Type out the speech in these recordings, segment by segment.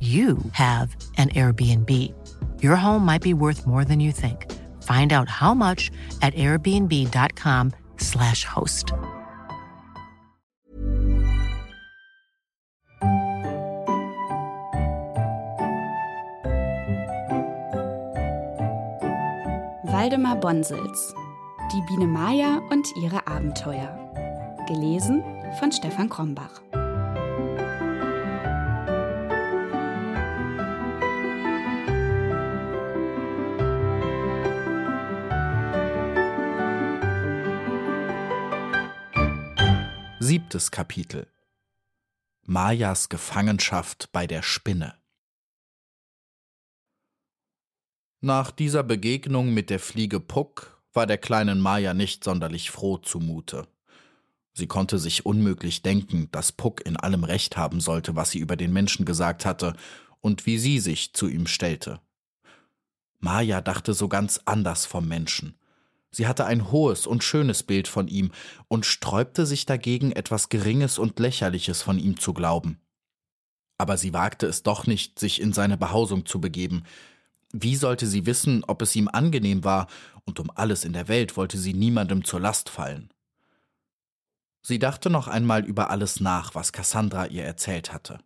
you have an Airbnb. Your home might be worth more than you think. Find out how much at airbnb.com/slash host. Waldemar Bonsels Die Biene Maya und ihre Abenteuer. Gelesen von Stefan Krombach. Siebtes Kapitel Mayas Gefangenschaft bei der Spinne Nach dieser Begegnung mit der Fliege Puck war der kleinen Maya nicht sonderlich froh zumute. Sie konnte sich unmöglich denken, dass Puck in allem Recht haben sollte, was sie über den Menschen gesagt hatte und wie sie sich zu ihm stellte. Maya dachte so ganz anders vom Menschen. Sie hatte ein hohes und schönes Bild von ihm und sträubte sich dagegen, etwas Geringes und Lächerliches von ihm zu glauben. Aber sie wagte es doch nicht, sich in seine Behausung zu begeben. Wie sollte sie wissen, ob es ihm angenehm war, und um alles in der Welt wollte sie niemandem zur Last fallen. Sie dachte noch einmal über alles nach, was Cassandra ihr erzählt hatte.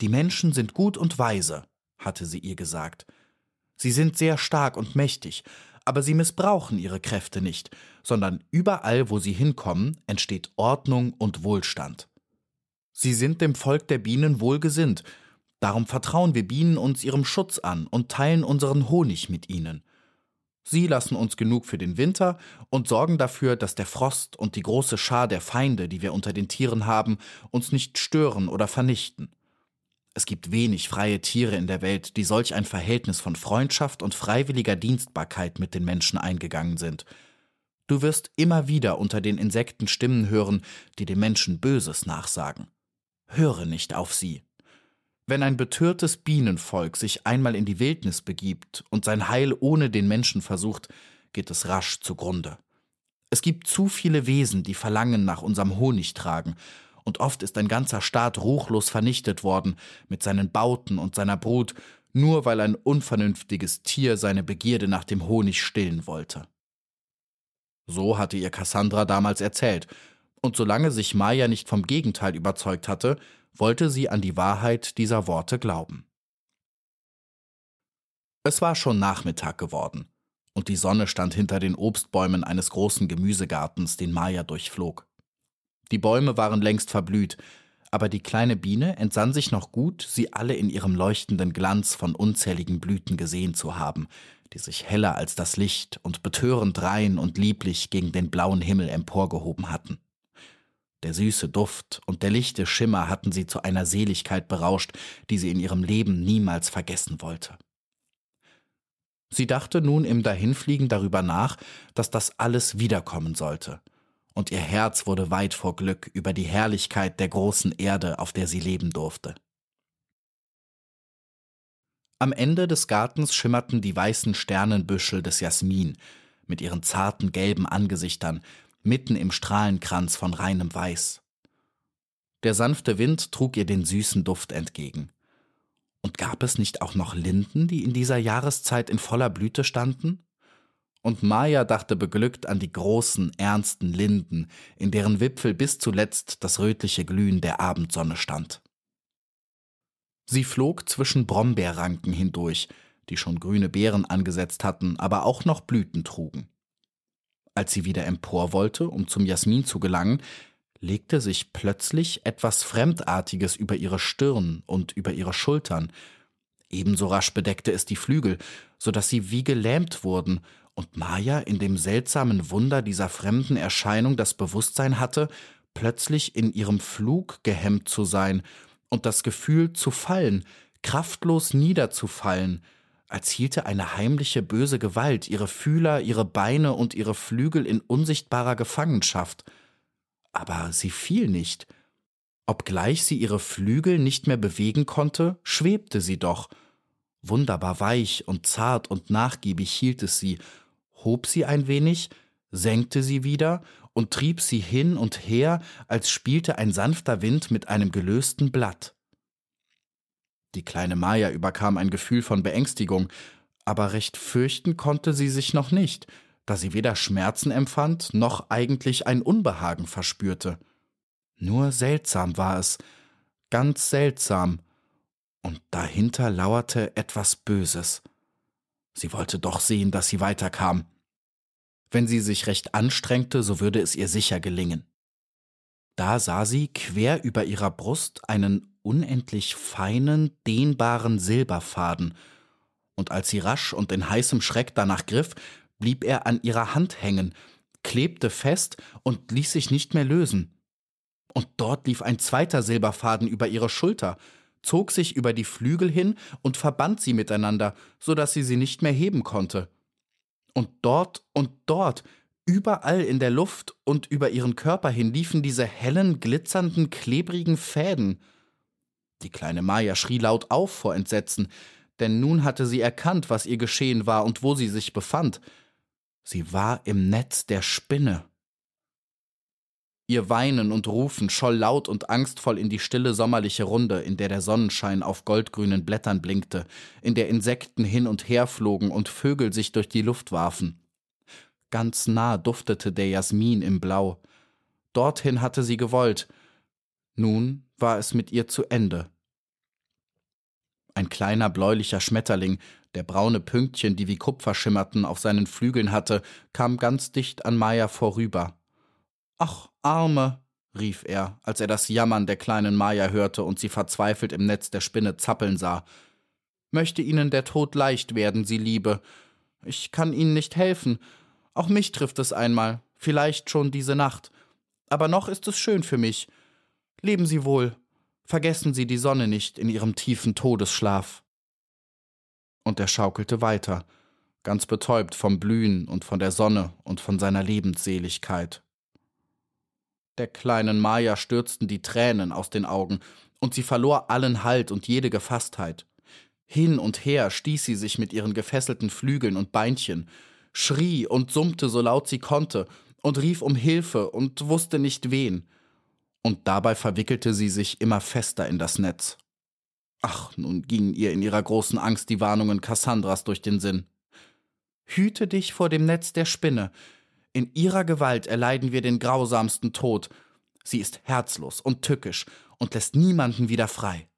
Die Menschen sind gut und weise, hatte sie ihr gesagt. Sie sind sehr stark und mächtig, aber sie missbrauchen ihre Kräfte nicht, sondern überall, wo sie hinkommen, entsteht Ordnung und Wohlstand. Sie sind dem Volk der Bienen wohlgesinnt, darum vertrauen wir Bienen uns ihrem Schutz an und teilen unseren Honig mit ihnen. Sie lassen uns genug für den Winter und sorgen dafür, dass der Frost und die große Schar der Feinde, die wir unter den Tieren haben, uns nicht stören oder vernichten. Es gibt wenig freie Tiere in der Welt, die solch ein Verhältnis von Freundschaft und freiwilliger Dienstbarkeit mit den Menschen eingegangen sind. Du wirst immer wieder unter den Insekten Stimmen hören, die dem Menschen Böses nachsagen. Höre nicht auf sie. Wenn ein betörtes Bienenvolk sich einmal in die Wildnis begibt und sein Heil ohne den Menschen versucht, geht es rasch zugrunde. Es gibt zu viele Wesen, die Verlangen nach unserem Honig tragen, und oft ist ein ganzer Staat ruchlos vernichtet worden mit seinen Bauten und seiner Brut, nur weil ein unvernünftiges Tier seine Begierde nach dem Honig stillen wollte. So hatte ihr Cassandra damals erzählt, und solange sich Maya nicht vom Gegenteil überzeugt hatte, wollte sie an die Wahrheit dieser Worte glauben. Es war schon Nachmittag geworden, und die Sonne stand hinter den Obstbäumen eines großen Gemüsegartens, den Maya durchflog. Die Bäume waren längst verblüht, aber die kleine Biene entsann sich noch gut, sie alle in ihrem leuchtenden Glanz von unzähligen Blüten gesehen zu haben, die sich heller als das Licht und betörend rein und lieblich gegen den blauen Himmel emporgehoben hatten. Der süße Duft und der lichte Schimmer hatten sie zu einer Seligkeit berauscht, die sie in ihrem Leben niemals vergessen wollte. Sie dachte nun im Dahinfliegen darüber nach, dass das alles wiederkommen sollte, und ihr Herz wurde weit vor Glück über die Herrlichkeit der großen Erde, auf der sie leben durfte. Am Ende des Gartens schimmerten die weißen Sternenbüschel des Jasmin mit ihren zarten gelben Angesichtern mitten im Strahlenkranz von reinem Weiß. Der sanfte Wind trug ihr den süßen Duft entgegen. Und gab es nicht auch noch Linden, die in dieser Jahreszeit in voller Blüte standen? Und Maya dachte beglückt an die großen, ernsten Linden, in deren Wipfel bis zuletzt das rötliche Glühen der Abendsonne stand. Sie flog zwischen Brombeerranken hindurch, die schon grüne Beeren angesetzt hatten, aber auch noch Blüten trugen. Als sie wieder empor wollte, um zum Jasmin zu gelangen, legte sich plötzlich etwas Fremdartiges über ihre Stirn und über ihre Schultern. Ebenso rasch bedeckte es die Flügel, so dass sie wie gelähmt wurden, und Maya in dem seltsamen Wunder dieser fremden Erscheinung das Bewusstsein hatte, plötzlich in ihrem Flug gehemmt zu sein und das Gefühl zu fallen, kraftlos niederzufallen, als hielte eine heimliche böse Gewalt ihre Fühler, ihre Beine und ihre Flügel in unsichtbarer Gefangenschaft. Aber sie fiel nicht. Obgleich sie ihre Flügel nicht mehr bewegen konnte, schwebte sie doch. Wunderbar weich und zart und nachgiebig hielt es sie, hob sie ein wenig, senkte sie wieder und trieb sie hin und her, als spielte ein sanfter Wind mit einem gelösten Blatt. Die kleine Maya überkam ein Gefühl von Beängstigung, aber recht fürchten konnte sie sich noch nicht, da sie weder Schmerzen empfand noch eigentlich ein Unbehagen verspürte. Nur seltsam war es, ganz seltsam, und dahinter lauerte etwas Böses. Sie wollte doch sehen, dass sie weiterkam. Wenn sie sich recht anstrengte, so würde es ihr sicher gelingen. Da sah sie quer über ihrer Brust einen unendlich feinen, dehnbaren Silberfaden, und als sie rasch und in heißem Schreck danach griff, blieb er an ihrer Hand hängen, klebte fest und ließ sich nicht mehr lösen. Und dort lief ein zweiter Silberfaden über ihre Schulter, zog sich über die Flügel hin und verband sie miteinander, so dass sie sie nicht mehr heben konnte. Und dort und dort, überall in der Luft und über ihren Körper hin liefen diese hellen, glitzernden, klebrigen Fäden. Die kleine Maya schrie laut auf vor Entsetzen, denn nun hatte sie erkannt, was ihr geschehen war und wo sie sich befand. Sie war im Netz der Spinne. Ihr Weinen und Rufen scholl laut und angstvoll in die stille sommerliche Runde, in der der Sonnenschein auf goldgrünen Blättern blinkte, in der Insekten hin und her flogen und Vögel sich durch die Luft warfen. Ganz nah duftete der Jasmin im Blau. Dorthin hatte sie gewollt. Nun war es mit ihr zu Ende. Ein kleiner bläulicher Schmetterling, der braune Pünktchen, die wie Kupfer schimmerten, auf seinen Flügeln hatte, kam ganz dicht an Maya vorüber. Ach, Arme, rief er, als er das Jammern der kleinen Maya hörte und sie verzweifelt im Netz der Spinne zappeln sah. Möchte Ihnen der Tod leicht werden, Sie Liebe. Ich kann Ihnen nicht helfen. Auch mich trifft es einmal, vielleicht schon diese Nacht. Aber noch ist es schön für mich. Leben Sie wohl. Vergessen Sie die Sonne nicht in Ihrem tiefen Todesschlaf. Und er schaukelte weiter, ganz betäubt vom Blühen und von der Sonne und von seiner Lebensseligkeit. Der kleinen Maya stürzten die Tränen aus den Augen, und sie verlor allen Halt und jede Gefasstheit. Hin und her stieß sie sich mit ihren gefesselten Flügeln und Beinchen, schrie und summte so laut sie konnte und rief um Hilfe und wusste nicht wen und dabei verwickelte sie sich immer fester in das Netz. Ach, nun gingen ihr in ihrer großen Angst die Warnungen Kassandras durch den Sinn. Hüte dich vor dem Netz der Spinne. In ihrer Gewalt erleiden wir den grausamsten Tod. Sie ist herzlos und tückisch und lässt niemanden wieder frei.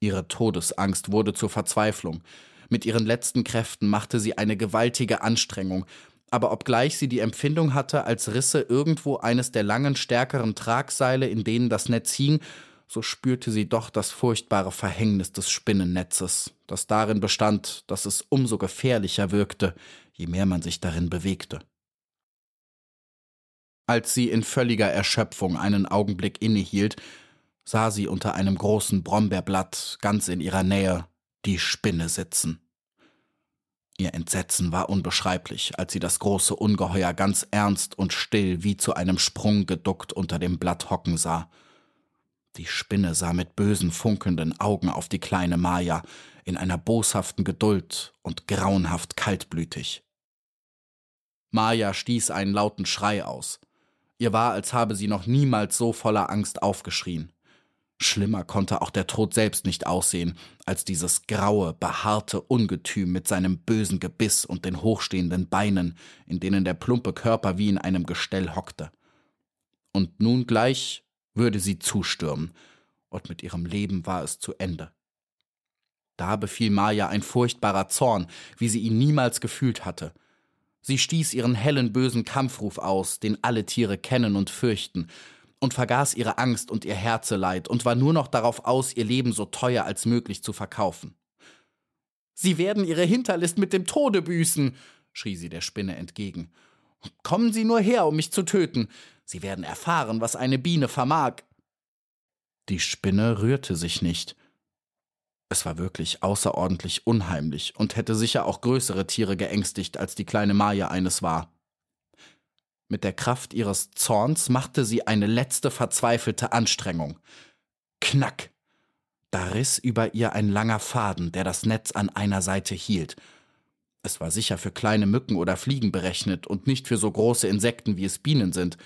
Ihre Todesangst wurde zur Verzweiflung. Mit ihren letzten Kräften machte sie eine gewaltige Anstrengung, aber obgleich sie die Empfindung hatte, als risse irgendwo eines der langen, stärkeren Tragseile, in denen das Netz hing, so spürte sie doch das furchtbare Verhängnis des Spinnennetzes, das darin bestand, dass es umso gefährlicher wirkte, je mehr man sich darin bewegte. Als sie in völliger Erschöpfung einen Augenblick innehielt, sah sie unter einem großen Brombeerblatt ganz in ihrer Nähe die Spinne sitzen. Ihr Entsetzen war unbeschreiblich, als sie das große Ungeheuer ganz ernst und still wie zu einem Sprung geduckt unter dem Blatt hocken sah. Die Spinne sah mit bösen, funkelnden Augen auf die kleine Maja, in einer boshaften Geduld und grauenhaft kaltblütig. Maja stieß einen lauten Schrei aus. Ihr war, als habe sie noch niemals so voller Angst aufgeschrien. Schlimmer konnte auch der Tod selbst nicht aussehen, als dieses graue, behaarte Ungetüm mit seinem bösen Gebiss und den hochstehenden Beinen, in denen der plumpe Körper wie in einem Gestell hockte. Und nun gleich würde sie zustürmen, und mit ihrem Leben war es zu Ende. Da befiel Maya ein furchtbarer Zorn, wie sie ihn niemals gefühlt hatte. Sie stieß ihren hellen bösen Kampfruf aus, den alle Tiere kennen und fürchten, und vergaß ihre Angst und ihr Herzeleid und war nur noch darauf aus, ihr Leben so teuer als möglich zu verkaufen. Sie werden ihre Hinterlist mit dem Tode büßen, schrie sie der Spinne entgegen. Kommen Sie nur her, um mich zu töten. Sie werden erfahren, was eine Biene vermag. Die Spinne rührte sich nicht. Es war wirklich außerordentlich unheimlich und hätte sicher auch größere Tiere geängstigt, als die kleine Maja eines war. Mit der Kraft ihres Zorns machte sie eine letzte verzweifelte Anstrengung. Knack! Da riss über ihr ein langer Faden, der das Netz an einer Seite hielt. Es war sicher für kleine Mücken oder Fliegen berechnet und nicht für so große Insekten, wie es Bienen sind,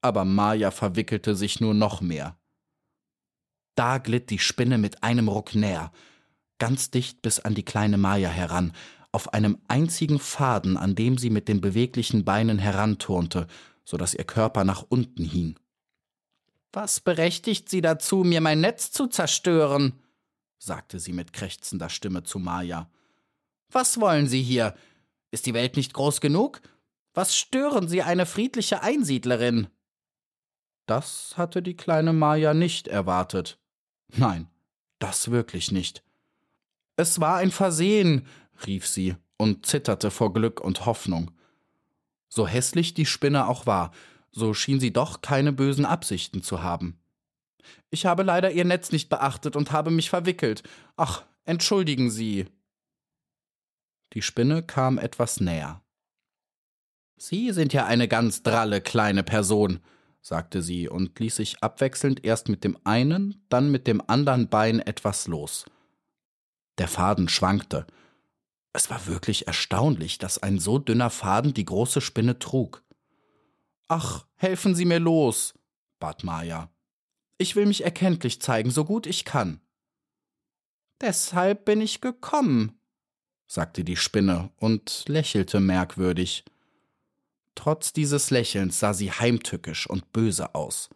aber Maja verwickelte sich nur noch mehr. Da glitt die Spinne mit einem Ruck näher, ganz dicht bis an die kleine Maja heran, auf einem einzigen Faden, an dem sie mit den beweglichen Beinen heranturnte, so dass ihr Körper nach unten hing. Was berechtigt Sie dazu, mir mein Netz zu zerstören? sagte sie mit krächzender Stimme zu Maja. Was wollen Sie hier? Ist die Welt nicht groß genug? Was stören Sie eine friedliche Einsiedlerin? Das hatte die kleine Maja nicht erwartet. Nein, das wirklich nicht. Es war ein Versehen, rief sie und zitterte vor Glück und Hoffnung. So hässlich die Spinne auch war, so schien sie doch keine bösen Absichten zu haben. Ich habe leider Ihr Netz nicht beachtet und habe mich verwickelt. Ach, entschuldigen Sie. Die Spinne kam etwas näher. Sie sind ja eine ganz dralle kleine Person, sagte sie und ließ sich abwechselnd erst mit dem einen, dann mit dem andern Bein etwas los. Der Faden schwankte, es war wirklich erstaunlich, dass ein so dünner Faden die große Spinne trug. Ach, helfen Sie mir los, bat Maja. Ich will mich erkenntlich zeigen, so gut ich kann. Deshalb bin ich gekommen, sagte die Spinne und lächelte merkwürdig. Trotz dieses Lächelns sah sie heimtückisch und böse aus.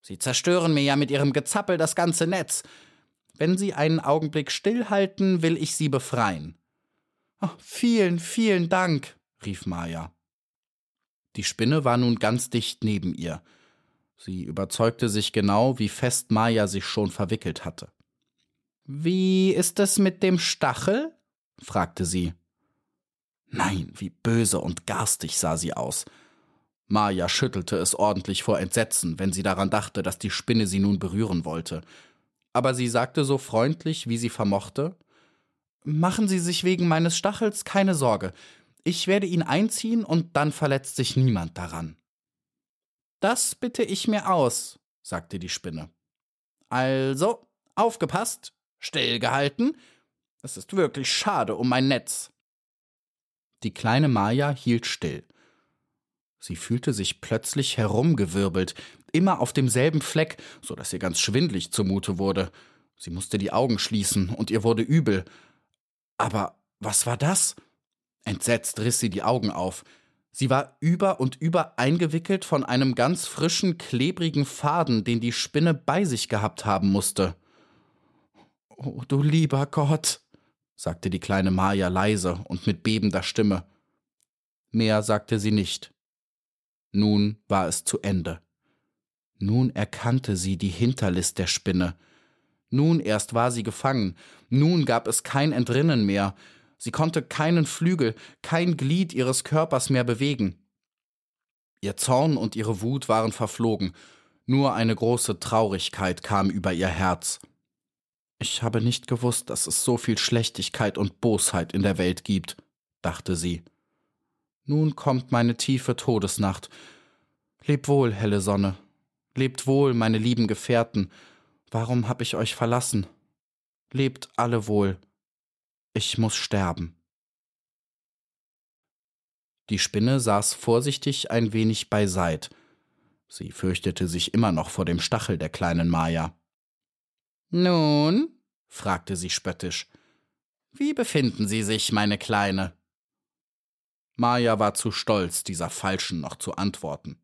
Sie zerstören mir ja mit ihrem Gezappel das ganze Netz. Wenn Sie einen Augenblick stillhalten, will ich Sie befreien. Oh, vielen, vielen Dank, rief Maja. Die Spinne war nun ganz dicht neben ihr. Sie überzeugte sich genau, wie fest Maja sich schon verwickelt hatte. Wie ist es mit dem Stachel? fragte sie. Nein, wie böse und garstig sah sie aus. Maja schüttelte es ordentlich vor Entsetzen, wenn sie daran dachte, dass die Spinne sie nun berühren wollte. Aber sie sagte so freundlich, wie sie vermochte Machen Sie sich wegen meines Stachels keine Sorge. Ich werde ihn einziehen und dann verletzt sich niemand daran. Das bitte ich mir aus, sagte die Spinne. Also, aufgepasst, stillgehalten. Es ist wirklich schade um mein Netz. Die kleine Maja hielt still. Sie fühlte sich plötzlich herumgewirbelt, immer auf demselben Fleck, so dass ihr ganz schwindlig zumute wurde. Sie musste die Augen schließen und ihr wurde übel. Aber was war das? Entsetzt riss sie die Augen auf. Sie war über und über eingewickelt von einem ganz frischen, klebrigen Faden, den die Spinne bei sich gehabt haben musste. Oh, du lieber Gott, sagte die kleine Maja leise und mit bebender Stimme. Mehr sagte sie nicht. Nun war es zu Ende. Nun erkannte sie die Hinterlist der Spinne. Nun erst war sie gefangen, nun gab es kein Entrinnen mehr, sie konnte keinen Flügel, kein Glied ihres Körpers mehr bewegen. Ihr Zorn und ihre Wut waren verflogen, nur eine große Traurigkeit kam über ihr Herz. Ich habe nicht gewusst, dass es so viel Schlechtigkeit und Bosheit in der Welt gibt, dachte sie. Nun kommt meine tiefe Todesnacht. Leb wohl, helle Sonne. Lebt wohl, meine lieben Gefährten. Warum hab ich euch verlassen? Lebt alle wohl. Ich muss sterben. Die Spinne saß vorsichtig ein wenig beiseit. Sie fürchtete sich immer noch vor dem Stachel der kleinen Maja. Nun? fragte sie spöttisch. Wie befinden Sie sich, meine Kleine? Maja war zu stolz, dieser Falschen noch zu antworten.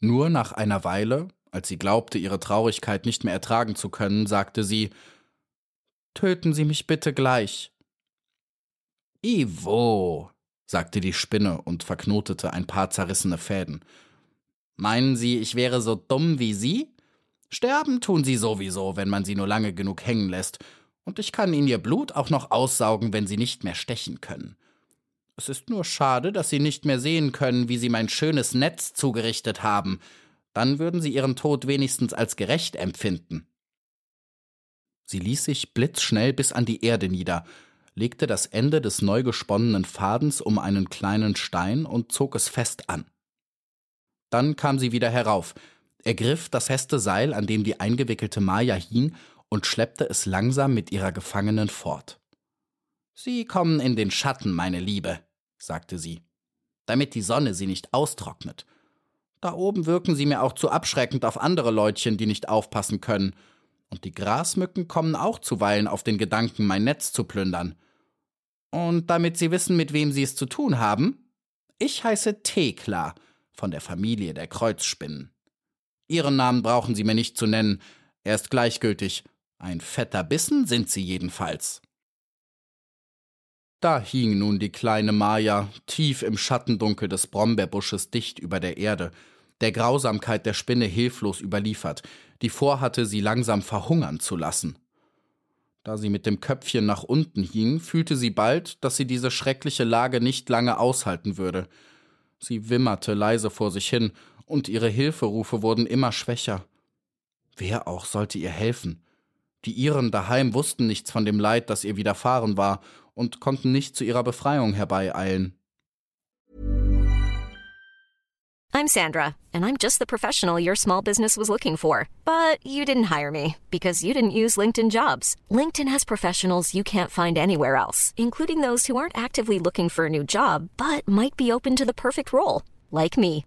Nur nach einer Weile, als sie glaubte, ihre Traurigkeit nicht mehr ertragen zu können, sagte sie Töten Sie mich bitte gleich. Ivo, sagte die Spinne und verknotete ein paar zerrissene Fäden. Meinen Sie, ich wäre so dumm wie Sie? Sterben tun Sie sowieso, wenn man Sie nur lange genug hängen lässt, und ich kann Ihnen Ihr Blut auch noch aussaugen, wenn Sie nicht mehr stechen können. Es ist nur schade, dass Sie nicht mehr sehen können, wie Sie mein schönes Netz zugerichtet haben. Dann würden Sie Ihren Tod wenigstens als gerecht empfinden. Sie ließ sich blitzschnell bis an die Erde nieder, legte das Ende des neu gesponnenen Fadens um einen kleinen Stein und zog es fest an. Dann kam sie wieder herauf, ergriff das feste Seil, an dem die eingewickelte Maja hing, und schleppte es langsam mit ihrer Gefangenen fort. Sie kommen in den Schatten, meine Liebe, sagte sie, damit die Sonne sie nicht austrocknet. Da oben wirken sie mir auch zu abschreckend auf andere Leutchen, die nicht aufpassen können, und die Grasmücken kommen auch zuweilen auf den Gedanken, mein Netz zu plündern. Und damit Sie wissen, mit wem Sie es zu tun haben, ich heiße Thekla von der Familie der Kreuzspinnen. Ihren Namen brauchen Sie mir nicht zu nennen, er ist gleichgültig. Ein fetter Bissen sind Sie jedenfalls. Da hing nun die kleine Maja, tief im Schattendunkel des Brombeerbusches dicht über der Erde, der Grausamkeit der Spinne hilflos überliefert, die vorhatte, sie langsam verhungern zu lassen. Da sie mit dem Köpfchen nach unten hing, fühlte sie bald, dass sie diese schreckliche Lage nicht lange aushalten würde. Sie wimmerte leise vor sich hin, und ihre Hilferufe wurden immer schwächer. Wer auch sollte ihr helfen? Die Iren daheim wussten nichts von dem Leid, das ihr widerfahren war, und konnten nicht zu ihrer Befreiung herbeieilen. I'm Sandra, and I'm just the professional your small business was looking for. But you didn't hire me because you didn't use LinkedIn jobs. LinkedIn has professionals you can't find anywhere else, including those who aren't actively looking for a new job but might be open to the perfect role, like me.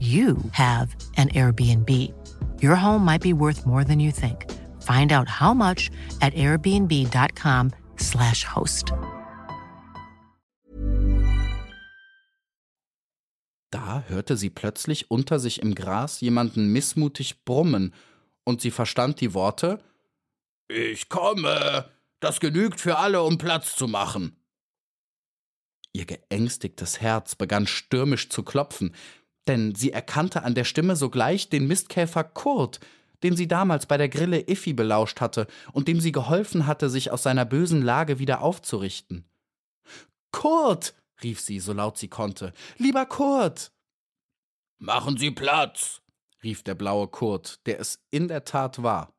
you have an Airbnb. Your home might be worth more than you think. Find out how much at airbnb.com/slash host. Da hörte sie plötzlich unter sich im Gras jemanden missmutig brummen, und sie verstand die Worte Ich komme. Das genügt für alle, um Platz zu machen. Ihr geängstigtes Herz begann stürmisch zu klopfen denn sie erkannte an der Stimme sogleich den Mistkäfer Kurt, den sie damals bei der Grille Iffi belauscht hatte und dem sie geholfen hatte, sich aus seiner bösen Lage wieder aufzurichten. Kurt, rief sie, so laut sie konnte, lieber Kurt. Machen Sie Platz, rief der blaue Kurt, der es in der Tat war.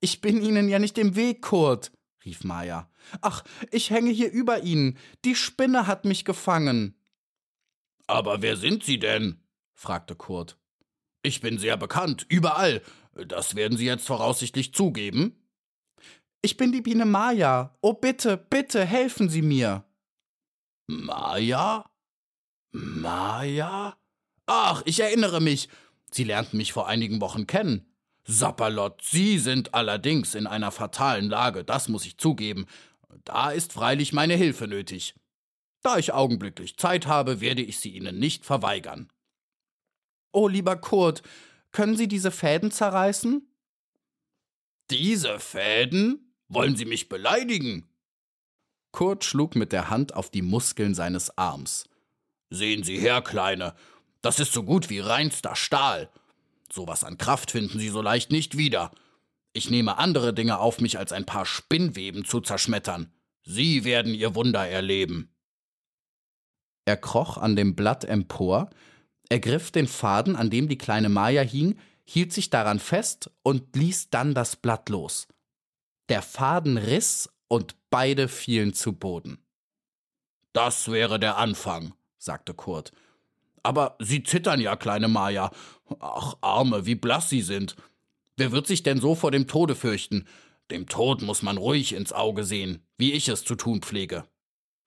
Ich bin Ihnen ja nicht im Weg, Kurt, rief Maja. Ach, ich hänge hier über Ihnen. Die Spinne hat mich gefangen. Aber wer sind Sie denn? fragte Kurt. Ich bin sehr bekannt, überall. Das werden Sie jetzt voraussichtlich zugeben. Ich bin die Biene Maja. Oh bitte, bitte, helfen Sie mir. Maja? Maja? Ach, ich erinnere mich. Sie lernten mich vor einigen Wochen kennen. Sapperlot, Sie sind allerdings in einer fatalen Lage, das muss ich zugeben. Da ist freilich meine Hilfe nötig. Da ich augenblicklich Zeit habe, werde ich sie Ihnen nicht verweigern. Oh, lieber Kurt, können Sie diese Fäden zerreißen? Diese Fäden? Wollen Sie mich beleidigen? Kurt schlug mit der Hand auf die Muskeln seines Arms. Sehen Sie her, Kleine, das ist so gut wie reinster Stahl. Sowas an Kraft finden Sie so leicht nicht wieder. Ich nehme andere Dinge auf mich, als ein paar Spinnweben zu zerschmettern. Sie werden Ihr Wunder erleben. Er kroch an dem Blatt empor, ergriff den Faden, an dem die kleine Maja hing, hielt sich daran fest und ließ dann das Blatt los. Der Faden riss und beide fielen zu Boden. Das wäre der Anfang, sagte Kurt. Aber Sie zittern ja, kleine Maja. Ach, Arme, wie blass Sie sind. Wer wird sich denn so vor dem Tode fürchten? Dem Tod muss man ruhig ins Auge sehen, wie ich es zu tun pflege.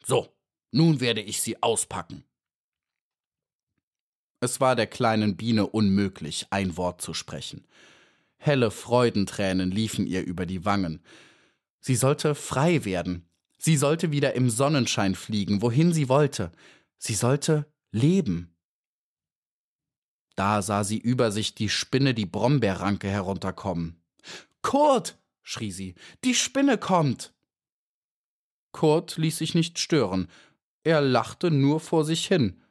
So, nun werde ich Sie auspacken. Es war der kleinen Biene unmöglich, ein Wort zu sprechen. Helle Freudentränen liefen ihr über die Wangen. Sie sollte frei werden. Sie sollte wieder im Sonnenschein fliegen, wohin sie wollte. Sie sollte leben. Da sah sie über sich die Spinne die Brombeerranke herunterkommen. Kurt! schrie sie, die Spinne kommt! Kurt ließ sich nicht stören. Er lachte nur vor sich hin.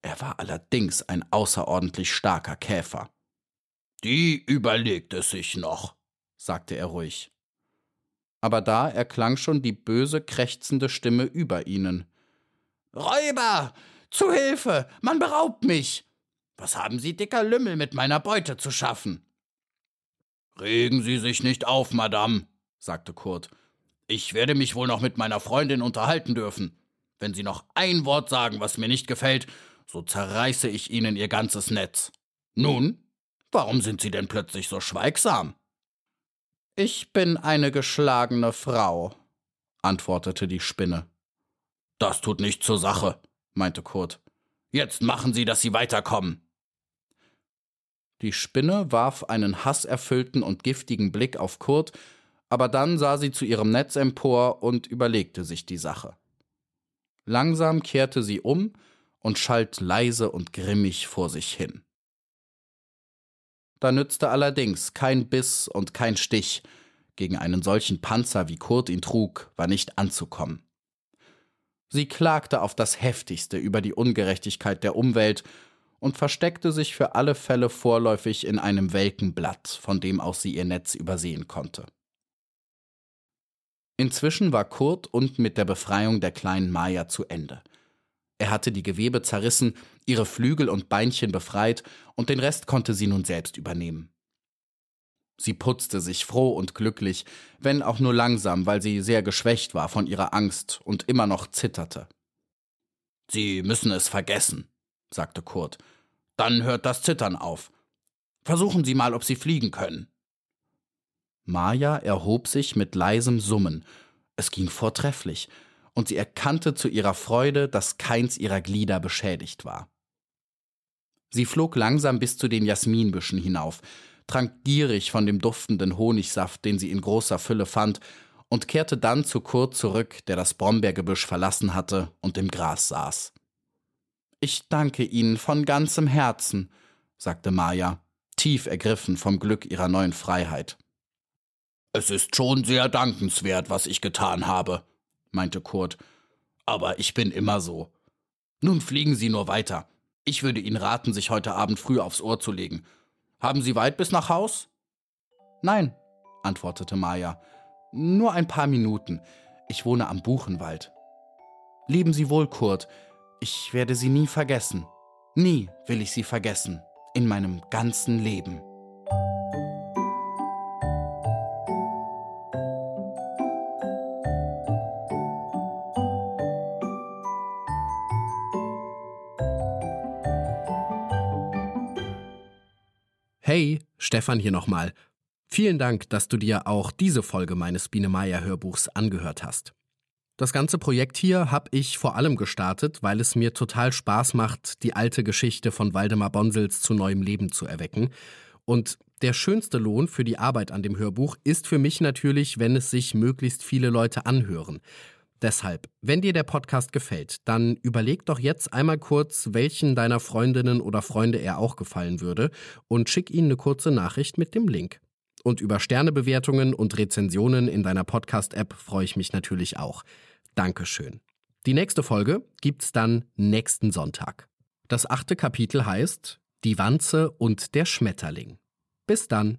Er war allerdings ein außerordentlich starker Käfer. Die überlegt es sich noch, sagte er ruhig. Aber da erklang schon die böse, krächzende Stimme über ihnen. Räuber! Zu Hilfe! Man beraubt mich! Was haben Sie, dicker Lümmel, mit meiner Beute zu schaffen? Regen Sie sich nicht auf, Madame, sagte Kurt. Ich werde mich wohl noch mit meiner Freundin unterhalten dürfen. Wenn Sie noch ein Wort sagen, was mir nicht gefällt, so zerreiße ich Ihnen Ihr ganzes Netz. Nun, warum sind Sie denn plötzlich so schweigsam? Ich bin eine geschlagene Frau, antwortete die Spinne. Das tut nichts zur Sache, meinte Kurt. Jetzt machen Sie, dass Sie weiterkommen. Die Spinne warf einen hasserfüllten und giftigen Blick auf Kurt, aber dann sah sie zu ihrem Netz empor und überlegte sich die Sache. Langsam kehrte sie um und schalt leise und grimmig vor sich hin. Da nützte allerdings kein Biss und kein Stich, gegen einen solchen Panzer wie Kurt ihn trug, war nicht anzukommen. Sie klagte auf das heftigste über die Ungerechtigkeit der Umwelt und versteckte sich für alle Fälle vorläufig in einem welken Blatt, von dem aus sie ihr Netz übersehen konnte. Inzwischen war Kurt und mit der Befreiung der kleinen Maya zu Ende. Er hatte die Gewebe zerrissen, ihre Flügel und Beinchen befreit, und den Rest konnte sie nun selbst übernehmen. Sie putzte sich froh und glücklich, wenn auch nur langsam, weil sie sehr geschwächt war von ihrer Angst und immer noch zitterte. Sie müssen es vergessen, sagte Kurt. Dann hört das Zittern auf. Versuchen Sie mal, ob Sie fliegen können. Maja erhob sich mit leisem Summen. Es ging vortrefflich, und sie erkannte zu ihrer Freude, dass keins ihrer Glieder beschädigt war. Sie flog langsam bis zu den Jasminbüschen hinauf, trank gierig von dem duftenden Honigsaft, den sie in großer Fülle fand, und kehrte dann zu Kurt zurück, der das Brombeergebüsch verlassen hatte und im Gras saß. Ich danke Ihnen von ganzem Herzen, sagte Maja, tief ergriffen vom Glück ihrer neuen Freiheit. Es ist schon sehr dankenswert, was ich getan habe, meinte Kurt, aber ich bin immer so. Nun fliegen Sie nur weiter. Ich würde Ihnen raten, sich heute Abend früh aufs Ohr zu legen. Haben Sie weit bis nach Haus? Nein, antwortete Maja. Nur ein paar Minuten. Ich wohne am Buchenwald. Leben Sie wohl, Kurt. Ich werde sie nie vergessen. Nie will ich sie vergessen. In meinem ganzen Leben. Stefan hier nochmal. Vielen Dank, dass du dir auch diese Folge meines Biene Meier Hörbuchs angehört hast. Das ganze Projekt hier habe ich vor allem gestartet, weil es mir total Spaß macht, die alte Geschichte von Waldemar Bonsels zu neuem Leben zu erwecken. Und der schönste Lohn für die Arbeit an dem Hörbuch ist für mich natürlich, wenn es sich möglichst viele Leute anhören. Deshalb, wenn dir der Podcast gefällt, dann überleg doch jetzt einmal kurz, welchen deiner Freundinnen oder Freunde er auch gefallen würde und schick ihnen eine kurze Nachricht mit dem Link. Und über Sternebewertungen und Rezensionen in deiner Podcast-App freue ich mich natürlich auch. Dankeschön. Die nächste Folge gibt's dann nächsten Sonntag. Das achte Kapitel heißt Die Wanze und der Schmetterling. Bis dann.